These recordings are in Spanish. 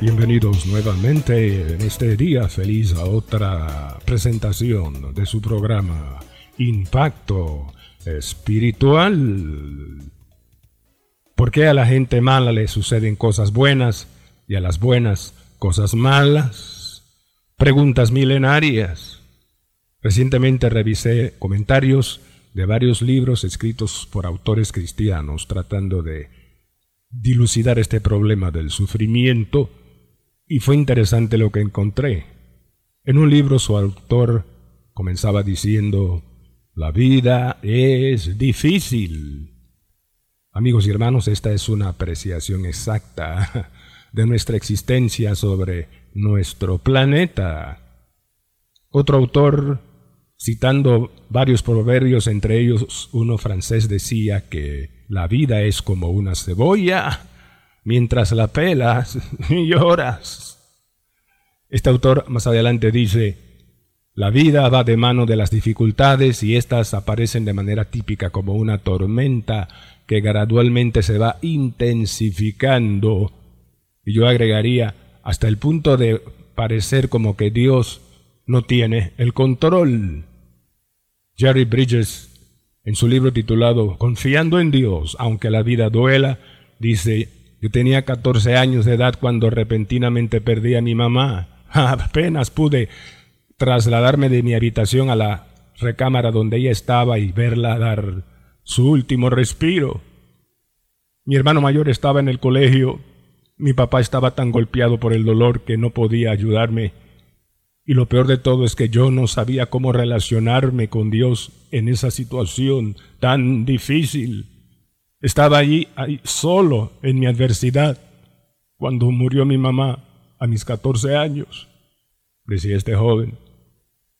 Bienvenidos nuevamente en este día feliz a otra presentación de su programa Impacto Espiritual. ¿Por qué a la gente mala le suceden cosas buenas y a las buenas cosas malas? Preguntas milenarias. Recientemente revisé comentarios de varios libros escritos por autores cristianos tratando de dilucidar este problema del sufrimiento y fue interesante lo que encontré. En un libro su autor comenzaba diciendo, la vida es difícil. Amigos y hermanos, esta es una apreciación exacta de nuestra existencia sobre nuestro planeta. Otro autor, citando varios proverbios, entre ellos uno francés, decía que la vida es como una cebolla mientras la pelas y lloras. Este autor más adelante dice, la vida va de mano de las dificultades y éstas aparecen de manera típica como una tormenta que gradualmente se va intensificando. Y yo agregaría hasta el punto de parecer como que Dios no tiene el control. Jerry Bridges, en su libro titulado Confiando en Dios, aunque la vida duela, dice, yo tenía 14 años de edad cuando repentinamente perdí a mi mamá. Apenas pude trasladarme de mi habitación a la recámara donde ella estaba y verla dar su último respiro. Mi hermano mayor estaba en el colegio. Mi papá estaba tan golpeado por el dolor que no podía ayudarme. Y lo peor de todo es que yo no sabía cómo relacionarme con Dios en esa situación tan difícil. Estaba allí, ahí solo en mi adversidad cuando murió mi mamá a mis 14 años, decía este joven.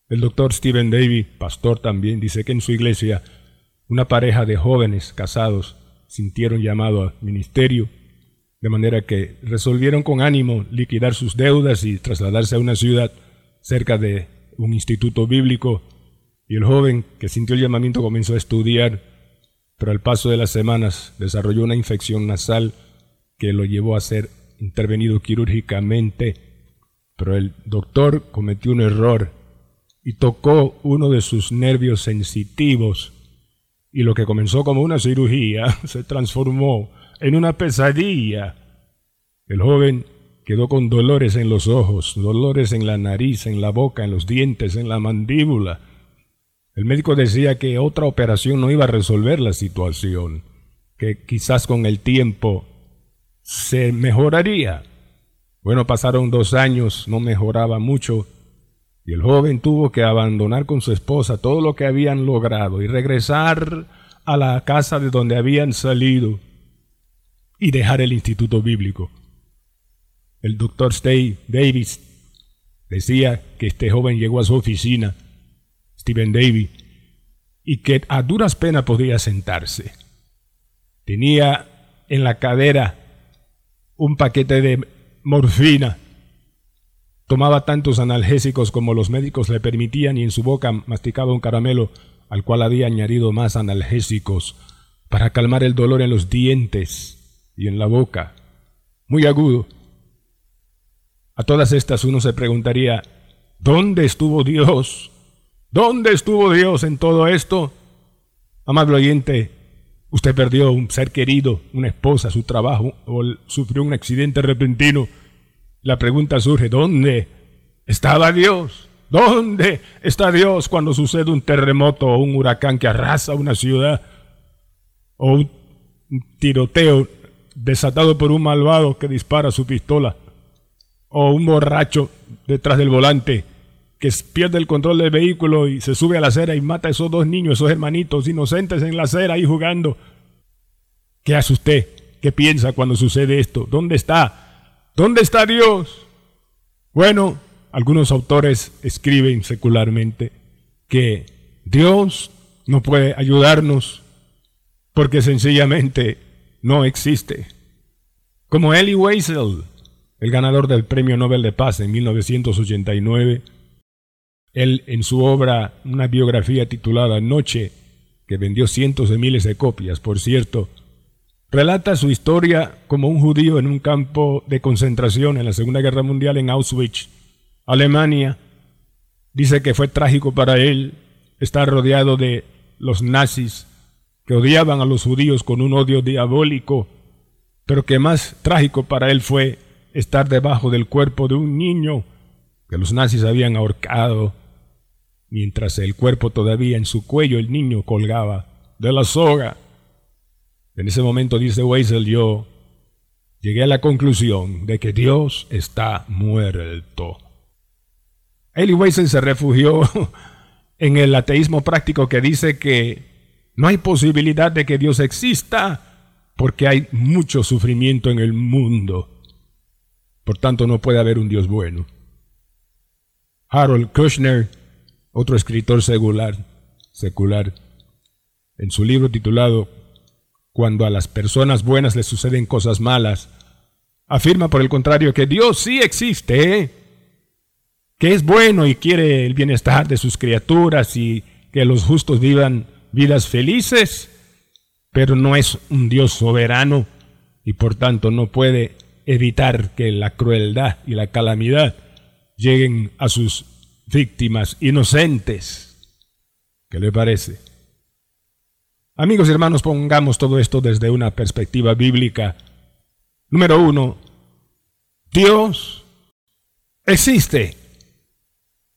El doctor Stephen Davy, pastor también, dice que en su iglesia una pareja de jóvenes casados sintieron llamado al ministerio, de manera que resolvieron con ánimo liquidar sus deudas y trasladarse a una ciudad cerca de un instituto bíblico, y el joven que sintió el llamamiento comenzó a estudiar pero al paso de las semanas desarrolló una infección nasal que lo llevó a ser intervenido quirúrgicamente, pero el doctor cometió un error y tocó uno de sus nervios sensitivos y lo que comenzó como una cirugía se transformó en una pesadilla. El joven quedó con dolores en los ojos, dolores en la nariz, en la boca, en los dientes, en la mandíbula. El médico decía que otra operación no iba a resolver la situación, que quizás con el tiempo se mejoraría. Bueno, pasaron dos años, no mejoraba mucho, y el joven tuvo que abandonar con su esposa todo lo que habían logrado y regresar a la casa de donde habían salido y dejar el instituto bíblico. El doctor Stay Davis decía que este joven llegó a su oficina Davy, y que a duras penas podía sentarse. Tenía en la cadera un paquete de morfina. Tomaba tantos analgésicos como los médicos le permitían y en su boca masticaba un caramelo al cual había añadido más analgésicos para calmar el dolor en los dientes y en la boca. Muy agudo. A todas estas uno se preguntaría, ¿dónde estuvo Dios ¿Dónde estuvo Dios en todo esto? Amable oyente, usted perdió un ser querido, una esposa, su trabajo, o sufrió un accidente repentino. La pregunta surge, ¿dónde estaba Dios? ¿Dónde está Dios cuando sucede un terremoto o un huracán que arrasa una ciudad? O un tiroteo desatado por un malvado que dispara su pistola? ¿O un borracho detrás del volante que pierde el control del vehículo y se sube a la acera y mata a esos dos niños, esos hermanitos inocentes en la acera ahí jugando. ¿Qué hace usted? ¿Qué piensa cuando sucede esto? ¿Dónde está? ¿Dónde está Dios? Bueno, algunos autores escriben secularmente que Dios no puede ayudarnos porque sencillamente no existe. Como Elie Wiesel, el ganador del Premio Nobel de Paz en 1989, él en su obra, una biografía titulada Noche, que vendió cientos de miles de copias, por cierto, relata su historia como un judío en un campo de concentración en la Segunda Guerra Mundial en Auschwitz, Alemania. Dice que fue trágico para él estar rodeado de los nazis que odiaban a los judíos con un odio diabólico, pero que más trágico para él fue estar debajo del cuerpo de un niño que los nazis habían ahorcado, mientras el cuerpo todavía en su cuello el niño colgaba de la soga. En ese momento, dice Weisel, yo llegué a la conclusión de que Dios está muerto. Eli Weisel se refugió en el ateísmo práctico que dice que no hay posibilidad de que Dios exista porque hay mucho sufrimiento en el mundo. Por tanto, no puede haber un Dios bueno. Harold Kushner, otro escritor secular, secular, en su libro titulado Cuando a las personas buenas les suceden cosas malas, afirma por el contrario que Dios sí existe, que es bueno y quiere el bienestar de sus criaturas y que los justos vivan vidas felices, pero no es un Dios soberano y por tanto no puede evitar que la crueldad y la calamidad lleguen a sus víctimas inocentes. ¿Qué le parece? Amigos y hermanos, pongamos todo esto desde una perspectiva bíblica. Número uno, Dios existe.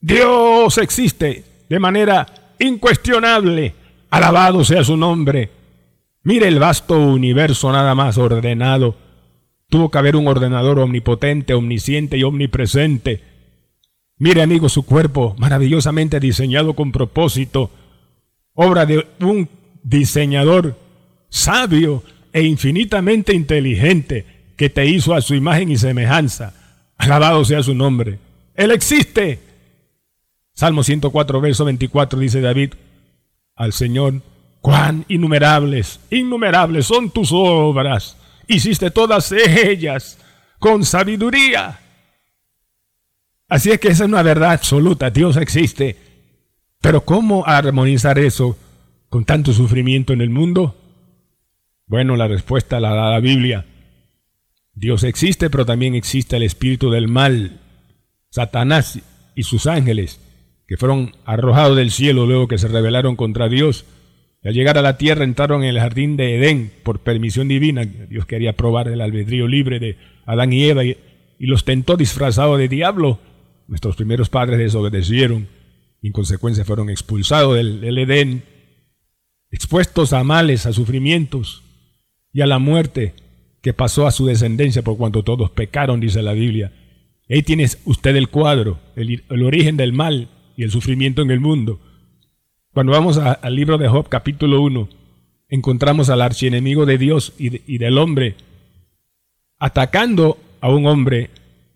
Dios existe de manera incuestionable. Alabado sea su nombre. Mire el vasto universo nada más ordenado Tuvo que haber un ordenador omnipotente, omnisciente y omnipresente. Mire, amigo, su cuerpo maravillosamente diseñado con propósito, obra de un diseñador sabio e infinitamente inteligente que te hizo a su imagen y semejanza. Alabado sea su nombre. Él existe. Salmo 104, verso 24 dice David al Señor, cuán innumerables, innumerables son tus obras hiciste todas ellas con sabiduría. Así es que esa es una verdad absoluta, Dios existe. Pero ¿cómo armonizar eso con tanto sufrimiento en el mundo? Bueno, la respuesta la da la Biblia. Dios existe, pero también existe el espíritu del mal, Satanás y sus ángeles, que fueron arrojados del cielo luego que se rebelaron contra Dios al llegar a la tierra entraron en el jardín de Edén por permisión divina. Dios quería probar el albedrío libre de Adán y Eva y, los tentó disfrazado de diablo. Nuestros primeros padres desobedecieron y en consecuencia fueron expulsados del, Edén, expuestos a males, a sufrimientos y a la muerte que pasó a su descendencia por cuanto todos pecaron, dice la Biblia. Ahí tiene usted el cuadro, el, el origen del mal y el sufrimiento en el mundo. Cuando vamos al libro de Job capítulo 1, encontramos al archienemigo de Dios y, del hombre atacando a un hombre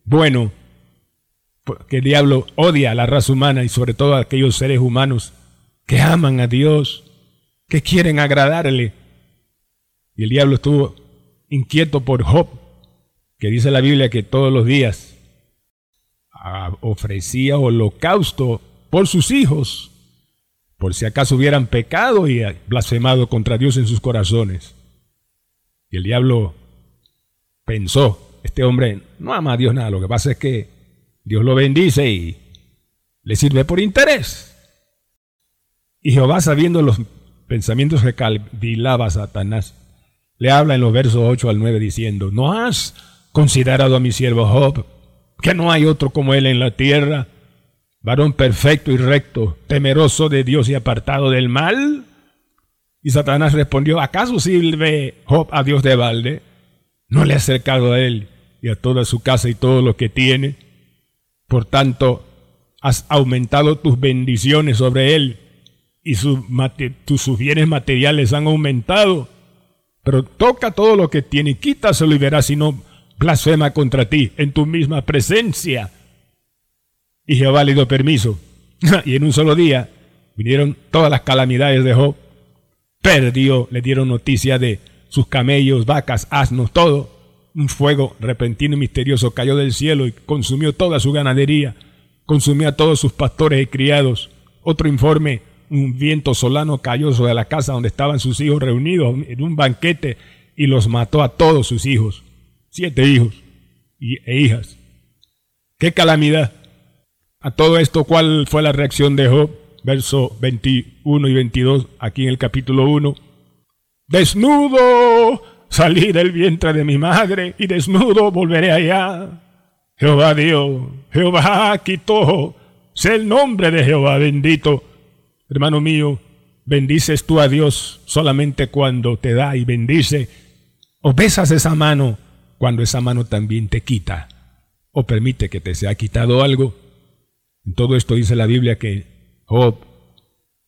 bueno, porque el diablo odia a la raza humana y sobre todo a aquellos seres humanos que aman a Dios, que quieren agradarle. Y el diablo estuvo inquieto por Job, que dice la Biblia que todos los días ah, ofrecía holocausto por sus hijos por si acaso hubieran pecado y blasfemado contra Dios en sus corazones. Y el diablo pensó, este hombre no ama a Dios nada, lo que pasa es que Dios lo bendice y le sirve por interés. Y Jehová, sabiendo los pensamientos que calvilaba Satanás, le habla en los versos 8 al 9 diciendo, ¿no has considerado a mi siervo Job, que no hay otro como él en la tierra? varón perfecto y recto, temeroso de Dios y apartado del mal? Y Satanás respondió, ¿acaso sirve Job a Dios de balde? ¿No le ha acercado a él y a toda su casa y todo lo que tiene? Por tanto, has aumentado tus bendiciones sobre él y sus, sus bienes materiales han aumentado. Pero toca todo lo que tiene, quítaselo y verás si no blasfema contra ti en tu misma presencia. Y Jehová le dio permiso. y en un solo día vinieron todas las calamidades de Job. Perdió, le dieron noticia de sus camellos, vacas, asnos, todo. Un fuego repentino y misterioso cayó del cielo y consumió toda su ganadería, consumió a todos sus pastores y criados. Otro informe, un viento solano cayó sobre la casa donde estaban sus hijos reunidos en un banquete y los mató a todos sus hijos. Siete hijos e hijas. ¡Qué calamidad! A todo esto, ¿cuál fue la reacción de Job? Verso 21 y 22, aquí en el capítulo 1. Desnudo salí del vientre de mi madre y desnudo volveré allá. Jehová dio, Jehová quitó, sé el nombre de Jehová bendito. Hermano mío, bendices tú a Dios solamente cuando te da y bendice, o besas esa mano cuando esa mano también te quita, o permite que te sea quitado algo. En todo esto dice la Biblia que Job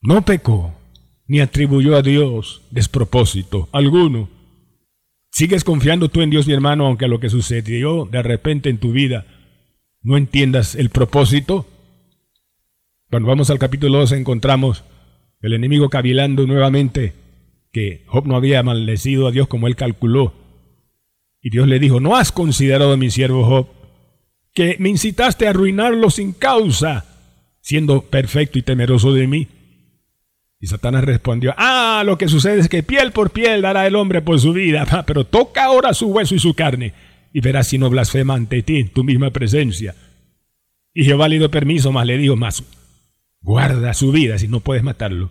no pecó, ni atribuyó a Dios despropósito alguno. ¿Sigues confiando tú en Dios, mi hermano, aunque lo que sucedió de repente en tu vida no entiendas el propósito? Cuando vamos al capítulo 2 encontramos el enemigo cavilando nuevamente que Job no había maldecido a Dios como él calculó. Y Dios le dijo, ¿no has considerado a mi siervo Job que me incitaste a arruinarlo sin causa, siendo perfecto y temeroso de mí? Y Satanás respondió, ah, lo que sucede es que piel por piel dará el hombre por su vida, pero toca ahora su hueso y su carne, y verás si no blasfema ante ti tu misma presencia. Y Jehová le dio permiso, mas le dijo, más guarda su vida si no puedes matarlo.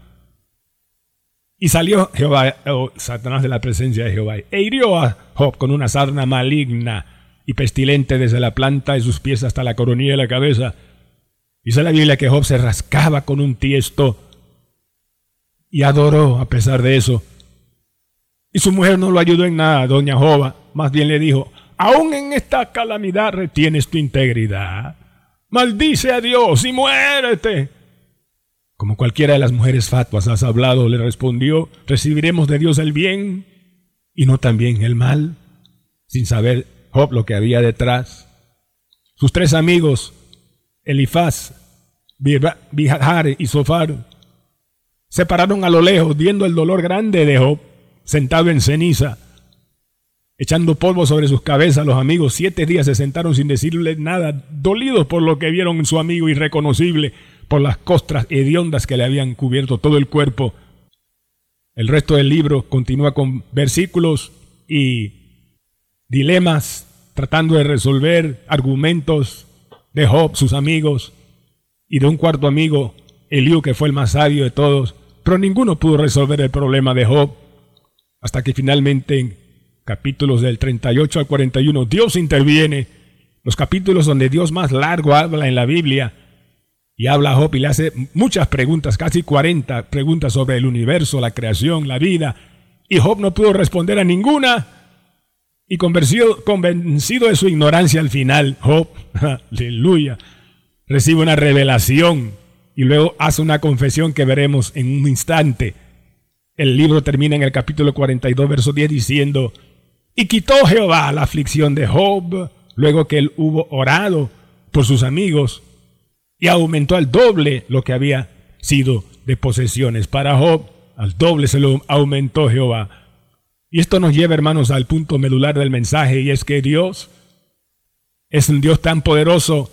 Y salió Jehová, oh, Satanás de la presencia de Jehová, e hirió a Job con una sarna maligna y pestilente desde la planta de sus pies hasta la coronilla de la cabeza. Dice la Biblia que Job se rascaba con un tiesto y adoró a pesar de eso. Y su mujer no lo ayudó en nada, doña Jova, más bien le dijo, aún en esta calamidad retienes tu integridad. Maldice a Dios y muérete. Como cualquiera de las mujeres fatuas has hablado, le respondió, recibiremos de Dios el bien y no también el mal, sin saber Job lo que había detrás. Sus tres amigos, Elifaz, Bihar y Sofar, se pararon a lo lejos, viendo el dolor grande de Job, sentado en ceniza, echando polvo sobre sus cabezas. Los amigos siete días se sentaron sin decirle nada, dolidos por lo que vieron en su amigo irreconocible, por las costras hediondas que le habían cubierto todo el cuerpo. El resto del libro continúa con versículos y dilemas, tratando de resolver argumentos de Job, sus amigos, y de un cuarto amigo Eliú, que fue el más sabio de todos, pero ninguno pudo resolver el problema de Job, hasta que finalmente en capítulos del 38 al 41 Dios interviene, los capítulos donde Dios más largo habla en la Biblia, y habla a Job y le hace muchas preguntas, casi 40 preguntas sobre el universo, la creación, la vida, y Job no pudo responder a ninguna, y convencido, convencido de su ignorancia al final, Job, aleluya, recibe una revelación y luego hace una confesión que veremos en un instante. El libro termina en el capítulo 42, verso 10 diciendo, y quitó Jehová la aflicción de Job, luego que él hubo orado por sus amigos, y aumentó al doble lo que había sido de posesiones para Job, al doble se lo aumentó Jehová. Y esto nos lleva, hermanos, al punto medular del mensaje, y es que Dios es un Dios tan poderoso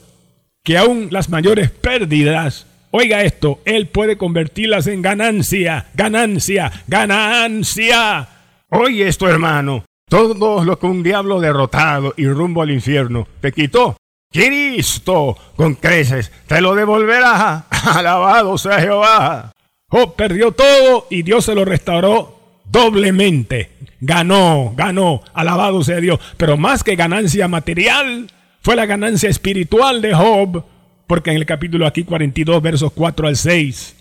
que aún las mayores pérdidas Oiga esto, Él puede convertirlas en ganancia, ganancia, ganancia. Oye esto, hermano. Todo lo que un diablo derrotado y rumbo al infierno te quitó, Cristo con creces te lo devolverá. Alabado sea Jehová. Job perdió todo y Dios se lo restauró doblemente. Ganó, ganó, alabado sea Dios. Pero más que ganancia material, fue la ganancia espiritual de Job porque en el capítulo aquí 42, versos 4 al 6,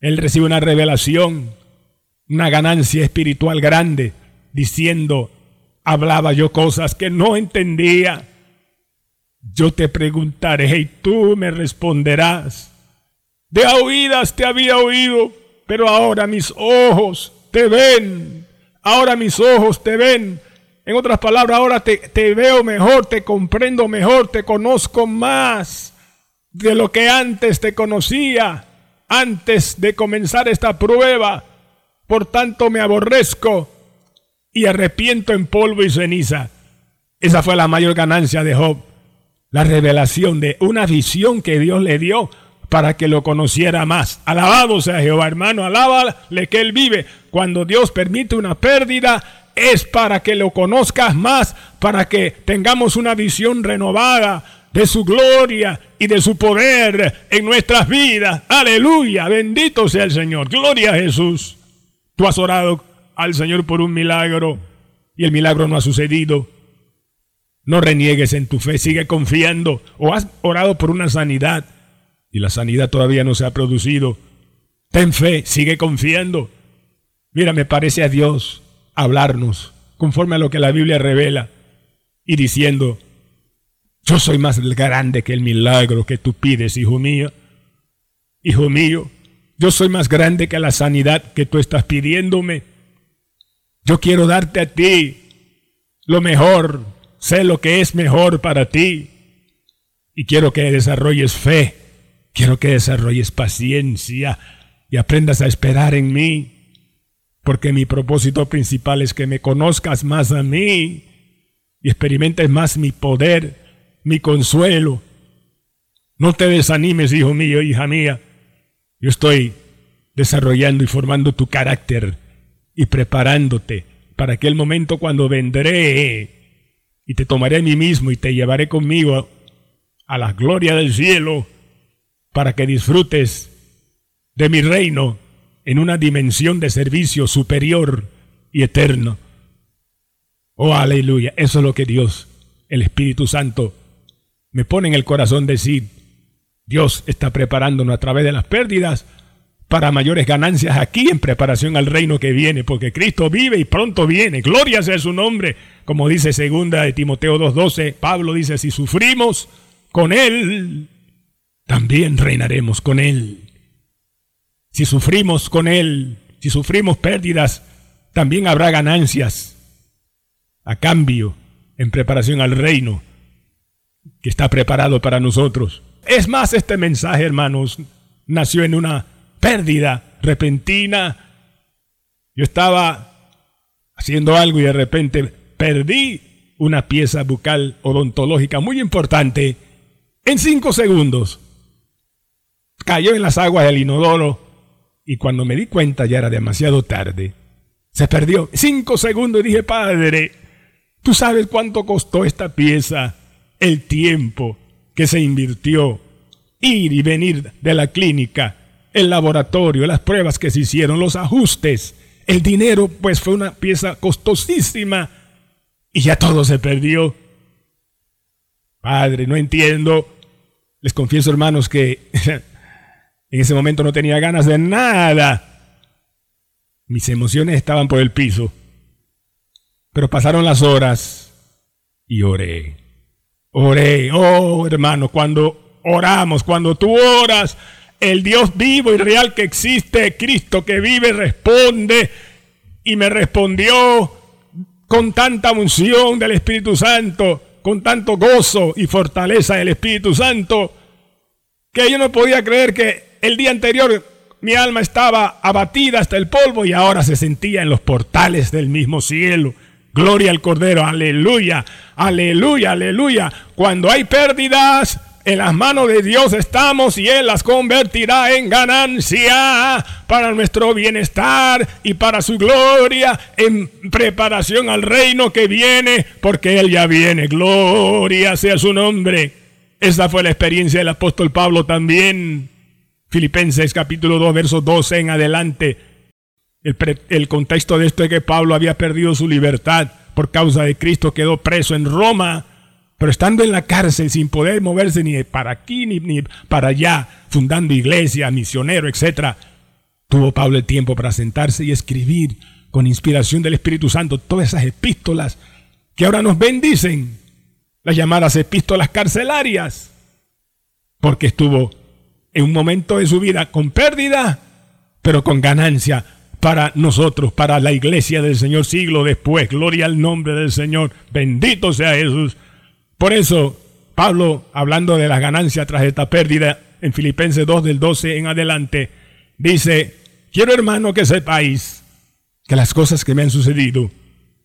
él recibe una revelación, una ganancia espiritual grande, diciendo, hablaba yo cosas que no entendía. Yo te preguntaré y tú me responderás. De oídas te había oído, pero ahora mis ojos te ven. Ahora mis ojos te ven. En otras palabras, ahora te, te veo mejor, te comprendo mejor, te conozco más. De lo que antes te conocía, antes de comenzar esta prueba. Por tanto me aborrezco y arrepiento en polvo y ceniza. Esa fue la mayor ganancia de Job. La revelación de una visión que Dios le dio para que lo conociera más. Alabado sea Jehová, hermano, alábale que Él vive. Cuando Dios permite una pérdida, es para que lo conozcas más, para que tengamos una visión renovada de su gloria y de su poder en nuestras vidas. Aleluya, bendito sea el Señor. Gloria a Jesús. Tú has orado al Señor por un milagro y el milagro no ha sucedido. No reniegues en tu fe, sigue confiando. O has orado por una sanidad y la sanidad todavía no se ha producido. Ten fe, sigue confiando. Mira, me parece a Dios hablarnos conforme a lo que la Biblia revela y diciendo, yo soy más grande que el milagro que tú pides, hijo mío. Hijo mío, yo soy más grande que la sanidad que tú estás pidiéndome. Yo quiero darte a ti lo mejor, sé lo que es mejor para ti. Y quiero que desarrolles fe, quiero que desarrolles paciencia y aprendas a esperar en mí, porque mi propósito principal es que me conozcas más a mí y experimentes más mi poder mi consuelo. No te desanimes, hijo mío, hija mía. Yo estoy desarrollando y formando tu carácter y preparándote para aquel momento cuando vendré y te tomaré a mí mismo y te llevaré conmigo a la gloria del cielo para que disfrutes de mi reino en una dimensión de servicio superior y eterno. Oh, aleluya. Eso es lo que Dios, el Espíritu Santo, me pone en el corazón decir, Dios está preparándonos a través de las pérdidas para mayores ganancias aquí en preparación al reino que viene, porque Cristo vive y pronto viene. Gloria sea su nombre, como dice segunda de Timoteo 2:12, Pablo dice, si sufrimos con él, también reinaremos con él. Si sufrimos con él, si sufrimos pérdidas, también habrá ganancias a cambio en preparación al reino que está preparado para nosotros. Es más, este mensaje, hermanos, nació en una pérdida repentina. Yo estaba haciendo algo y de repente perdí una pieza bucal odontológica muy importante en cinco segundos. Cayó en las aguas del inodoro y cuando me di cuenta ya era demasiado tarde. Se perdió cinco segundos y dije, Padre, ¿tú sabes cuánto costó esta pieza? El tiempo que se invirtió, ir y venir de la clínica, el laboratorio, las pruebas que se hicieron, los ajustes, el dinero, pues fue una pieza costosísima y ya todo se perdió. Padre, no entiendo. Les confieso, hermanos, que en ese momento no tenía ganas de nada. Mis emociones estaban por el piso. Pero pasaron las horas y oré. Oré, oh hermano, cuando oramos, cuando tú oras, el Dios vivo y real que existe, Cristo que vive, responde y me respondió con tanta unción del Espíritu Santo, con tanto gozo y fortaleza del Espíritu Santo, que yo no podía creer que el día anterior mi alma estaba abatida hasta el polvo y ahora se sentía en los portales del mismo cielo. Gloria al Cordero, aleluya, aleluya, aleluya. Cuando hay pérdidas, en las manos de Dios estamos y Él las convertirá en ganancia para nuestro bienestar y para su gloria en preparación al reino que viene, porque Él ya viene. Gloria sea su nombre. Esa fue la experiencia del apóstol Pablo también. Filipenses capítulo 2, verso 12 en adelante. El, contexto de esto es que Pablo había perdido su libertad por causa de Cristo, quedó preso en Roma, pero estando en la cárcel sin poder moverse ni para aquí ni, ni para allá, fundando iglesia, misionero, etc., tuvo Pablo el tiempo para sentarse y escribir con inspiración del Espíritu Santo todas esas epístolas que ahora nos bendicen, las llamadas epístolas carcelarias, porque estuvo en un momento de su vida con pérdida, pero con ganancia para nosotros, para la iglesia del Señor siglo después. Gloria al nombre del Señor. Bendito sea Jesús. Por eso Pablo, hablando de las ganancias tras esta pérdida, en Filipenses 2 del 12 en adelante, dice, quiero hermano que sepáis que las cosas que me han sucedido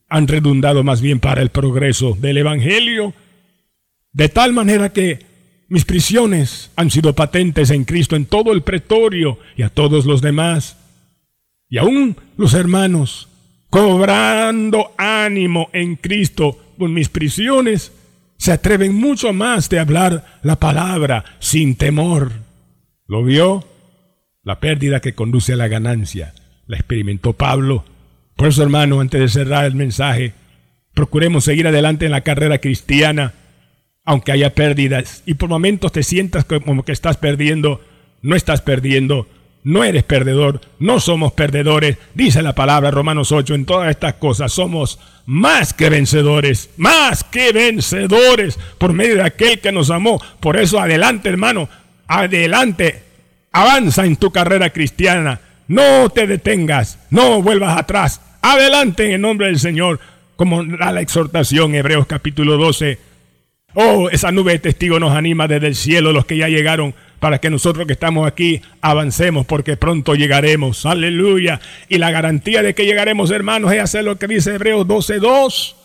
han redundado más bien para el progreso del Evangelio, de tal manera que mis prisiones han sido patentes en Cristo en todo el pretorio y a todos los demás. Y aún los hermanos, cobrando ánimo en Cristo con mis prisiones, se atreven mucho más de hablar la palabra sin temor. ¿Lo vio? La pérdida que conduce a la ganancia la experimentó Pablo. Por eso, hermano, antes de cerrar el mensaje, procuremos seguir adelante en la carrera cristiana, aunque haya pérdidas y por momentos te sientas como que estás perdiendo, no estás perdiendo, no eres perdedor, no somos perdedores. Dice la palabra Romanos 8, en todas estas cosas somos más que vencedores, más que vencedores por medio de aquel que nos amó. Por eso adelante, hermano, adelante, avanza en tu carrera cristiana. No te detengas, no vuelvas atrás. Adelante en el nombre del Señor, como da la exhortación Hebreos capítulo 12. Oh, esa nube de testigos nos anima desde el cielo, los que ya llegaron para que nosotros que estamos aquí avancemos porque pronto llegaremos. Aleluya. Y la garantía de que llegaremos, hermanos, es hacer lo que dice Hebreos 12.2.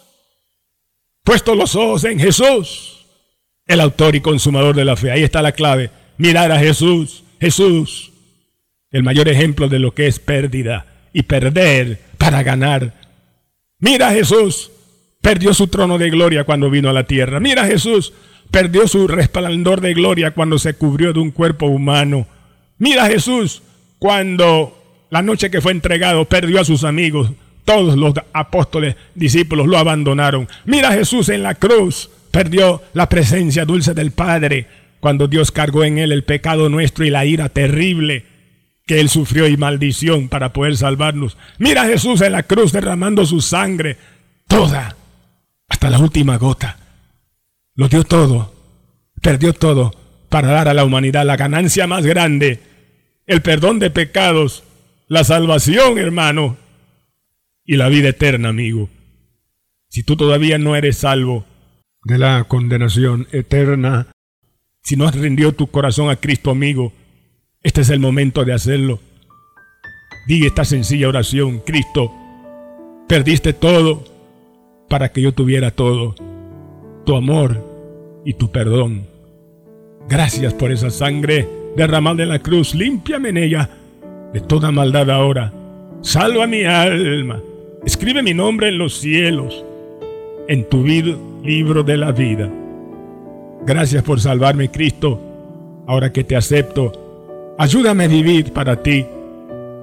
Puesto los ojos en Jesús, el autor y consumador de la fe. Ahí está la clave. Mirar a Jesús. Jesús, el mayor ejemplo de lo que es pérdida y perder para ganar. Mira a Jesús. Perdió su trono de gloria cuando vino a la tierra. Mira a Jesús perdió su resplandor de gloria cuando se cubrió de un cuerpo humano. Mira a Jesús cuando la noche que fue entregado perdió a sus amigos. Todos los apóstoles, discípulos lo abandonaron. Mira a Jesús en la cruz. Perdió la presencia dulce del Padre cuando Dios cargó en él el pecado nuestro y la ira terrible que él sufrió y maldición para poder salvarnos. Mira a Jesús en la cruz derramando su sangre, toda, hasta la última gota lo dio todo, perdió todo para dar a la humanidad la ganancia más grande, el perdón de pecados, la salvación, hermano, y la vida eterna, amigo. Si tú todavía no eres salvo de la condenación eterna, si no has rendido tu corazón a Cristo, amigo, este es el momento de hacerlo. Diga esta sencilla oración, Cristo, perdiste todo para que yo tuviera todo tu amor y tu perdón. Gracias por esa sangre derramada en la cruz. Límpiame en ella de toda maldad ahora. Salva mi alma. Escribe mi nombre en los cielos, en tu libro de la vida. Gracias por salvarme, Cristo. Ahora que te acepto, ayúdame a vivir para ti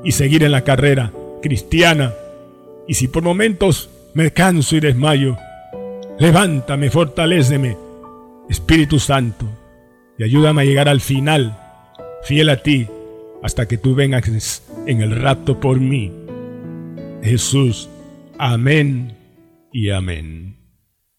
y seguir en la carrera cristiana. Y si por momentos me canso y desmayo, Levántame, fortaléceme, Espíritu Santo, y ayúdame a llegar al final, fiel a ti, hasta que tú vengas en el rapto por mí. Jesús, amén y amén.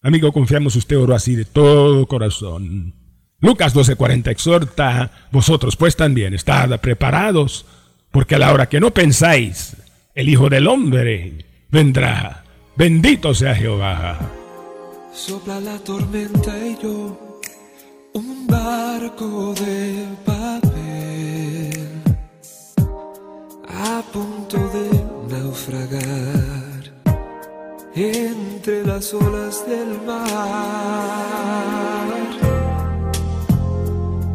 Amigo, confiamos usted oro así de todo corazón. Lucas 12:40 exhorta, vosotros pues también estad preparados, porque a la hora que no pensáis, el Hijo del Hombre vendrá. Bendito sea Jehová. Sopla la tormenta y yo, un barco de papel, a punto de naufragar entre las olas del mar,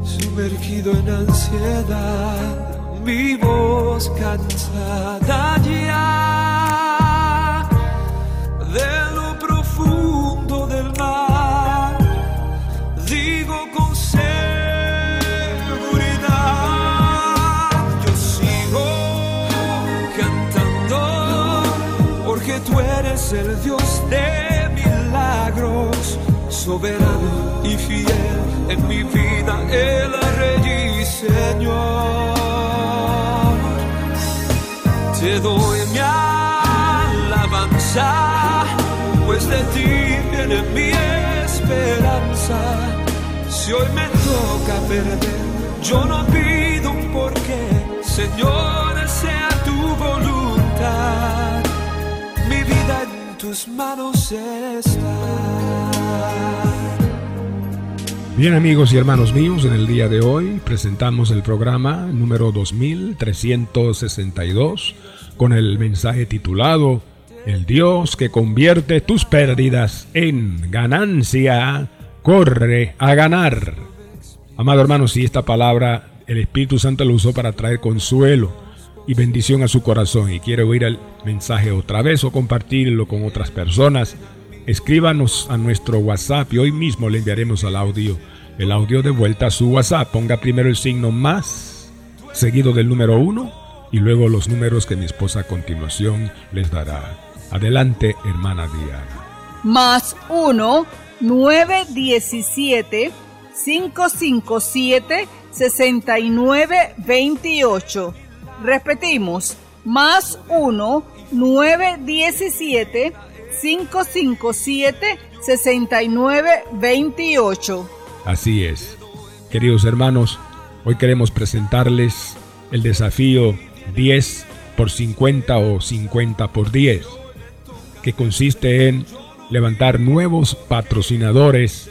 sumergido en ansiedad, mi voz cansada el Dios de milagros, soberano y fiel en mi vida, el Rey y Señor. Te doy mi alabanza, pues de ti viene mi esperanza. Si hoy me toca perder, yo no pido un porqué, Señor, Bien amigos y hermanos míos, en el día de hoy presentamos el programa número 2362 con el mensaje titulado El Dios que convierte tus pérdidas en ganancia, corre a ganar. Amado hermano, si esta palabra el Espíritu Santo lo usó para traer consuelo y bendición a su corazón y quiere oír el mensaje otra vez o compartirlo con otras personas, escríbanos a nuestro WhatsApp y hoy mismo le enviaremos al audio, el audio de vuelta a su WhatsApp. Ponga primero el signo más, seguido del número 1 y luego los números que mi esposa a continuación les dará. Adelante, hermana Diana. Más 1 917 557 6928. Repetimos, más 1 917 557 6928. Así es. Queridos hermanos, hoy queremos presentarles el desafío 10 por 50 o 50 por 10, que consiste en levantar nuevos patrocinadores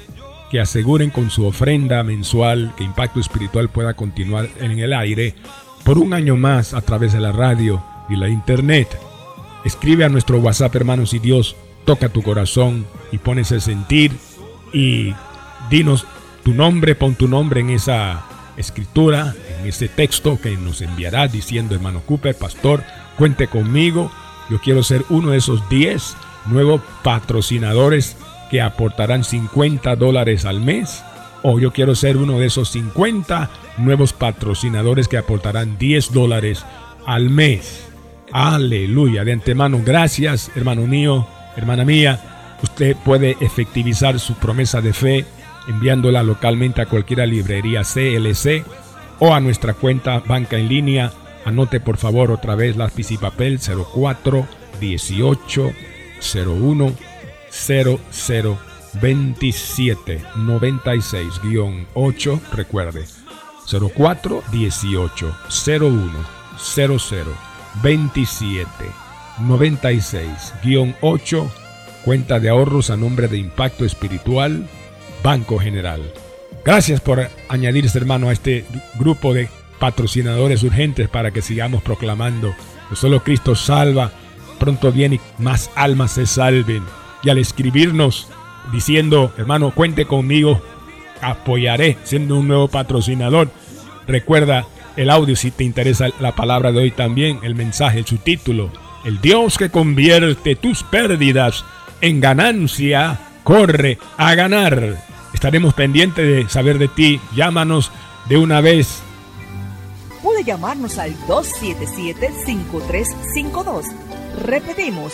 que aseguren con su ofrenda mensual que Impacto Espiritual pueda continuar en el aire por un año más a través de la radio y la internet. Escribe a nuestro WhatsApp, hermanos, y Dios toca tu corazón y pones el sentir y dinos tu nombre, pon tu nombre en esa escritura, en ese texto que nos enviará diciendo, hermano Cooper, pastor, cuente conmigo, yo quiero ser uno de esos 10 nuevos patrocinadores que aportarán 50 dólares al mes. O yo quiero ser uno de esos 50 nuevos patrocinadores que aportarán 10 dólares al mes. Aleluya. De antemano, gracias, hermano mío, hermana mía. Usted puede efectivizar su promesa de fe enviándola localmente a cualquier librería CLC o a nuestra cuenta banca en línea. Anote por favor otra vez lápiz y papel 04 18 01 0027 96 8 recuerde 04 18 01 00 27 96 8 cuenta de ahorros a nombre de Impacto Espiritual Banco General. Gracias por añadirse hermano a este grupo de patrocinadores urgentes para que sigamos proclamando que solo Cristo salva, pronto viene y más almas se salven y al escribirnos diciendo, hermano, cuente conmigo, apoyaré siendo un nuevo patrocinador. Recuerda el audio si te interesa la palabra de hoy también, el mensaje, el subtítulo. El Dios que convierte tus pérdidas en ganancia, corre a ganar. Estaremos pendientes de saber de ti. Llámanos de una vez. Puede llamarnos al 277-5352. Repetimos,